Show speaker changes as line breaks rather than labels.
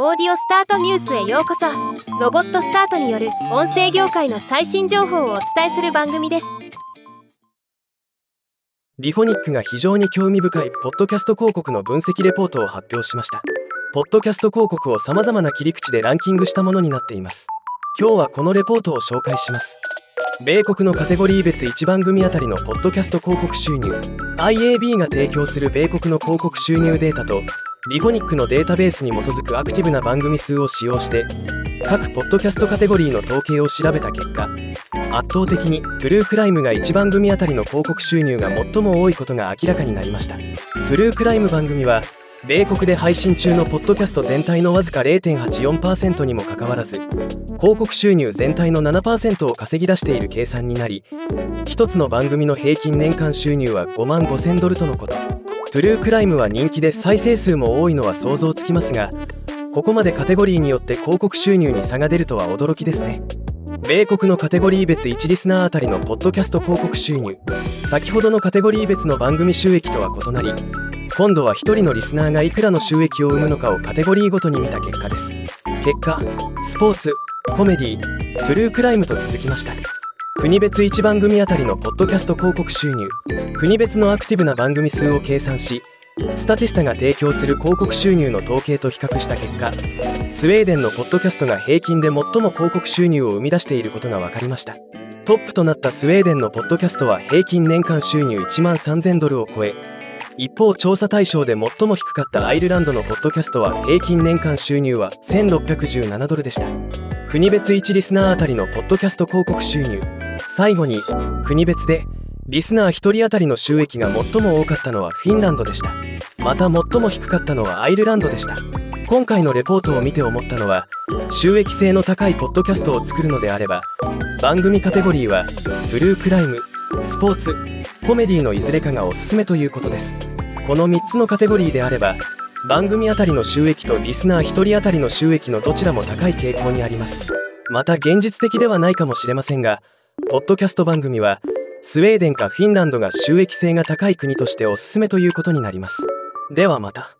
オーディオスタートニュースへようこそ。ロボットスタートによる音声業界の最新情報をお伝えする番組です。
リフォニックが非常に興味深いポッドキャスト広告の分析レポートを発表しました。ポッドキャスト広告を様々な切り口でランキングしたものになっています。今日はこのレポートを紹介します。米国のカテゴリー別1番組あたりのポッドキャスト広告収入。IAB が提供する米国の広告収入データとRephonic のデータベースに基づくアクティブな番組数を使用して各ポッドキャストカテゴリーの統計を調べた結果圧倒的にトゥルークライムが1番組あたりの広告収入が最も多いことが明らかになりました。トゥルークライム番組は米国で配信中のポッドキャスト全体のわずか0.84%にもかかわらず広告収入全体の7%を稼ぎ出している計算になり1つの番組の平均年間収入は5万5000ドルとのこと。トゥルークライムは人気で再生数も多いのは想像つきますがここまでカテゴリーによって広告収入に差が出るとは驚きですね。米国のカテゴリー別1リスナーあたりのポッドキャスト広告収入。先ほどのカテゴリー別の番組収益とは異なり今度は1人のリスナーがいくらの収益を生むのかをカテゴリーごとに見た結果です。結果スポーツコメディトゥルークライムと続きました。国別1番組あたりのポッドキャスト広告収入。国別のアクティブな番組数を計算しスタティスタが提供する広告収入の統計と比較した結果スウェーデンのポッドキャストが平均で最も広告収入を生み出していることが分かりました。トップとなったスウェーデンのポッドキャストは平均年間収入1万3000ドルを超え一方調査対象で最も低かったアイルランドのポッドキャストは平均年間収入は1617ドルでした。国別1リスナーあたりのポッドキャスト広告収入最後に国別でリスナー1人当たりの収益が最も多かったのはフィンランドでした。また最も低かったのはアイルランドでした。今回のレポートを見て思ったのは収益性の高いポッドキャストを作るのであれば番組カテゴリーはトゥルークライムスポーツコメディのいずれかがおすすめということです。この3つのカテゴリーであれば番組あたりの収益とリスナー1人当たりの収益のどちらも高い傾向にあります。また現実的ではないかもしれませんがポッドキャスト番組はスウェーデンかフィンランドが収益性が高い国としておすすめということになります。ではまた。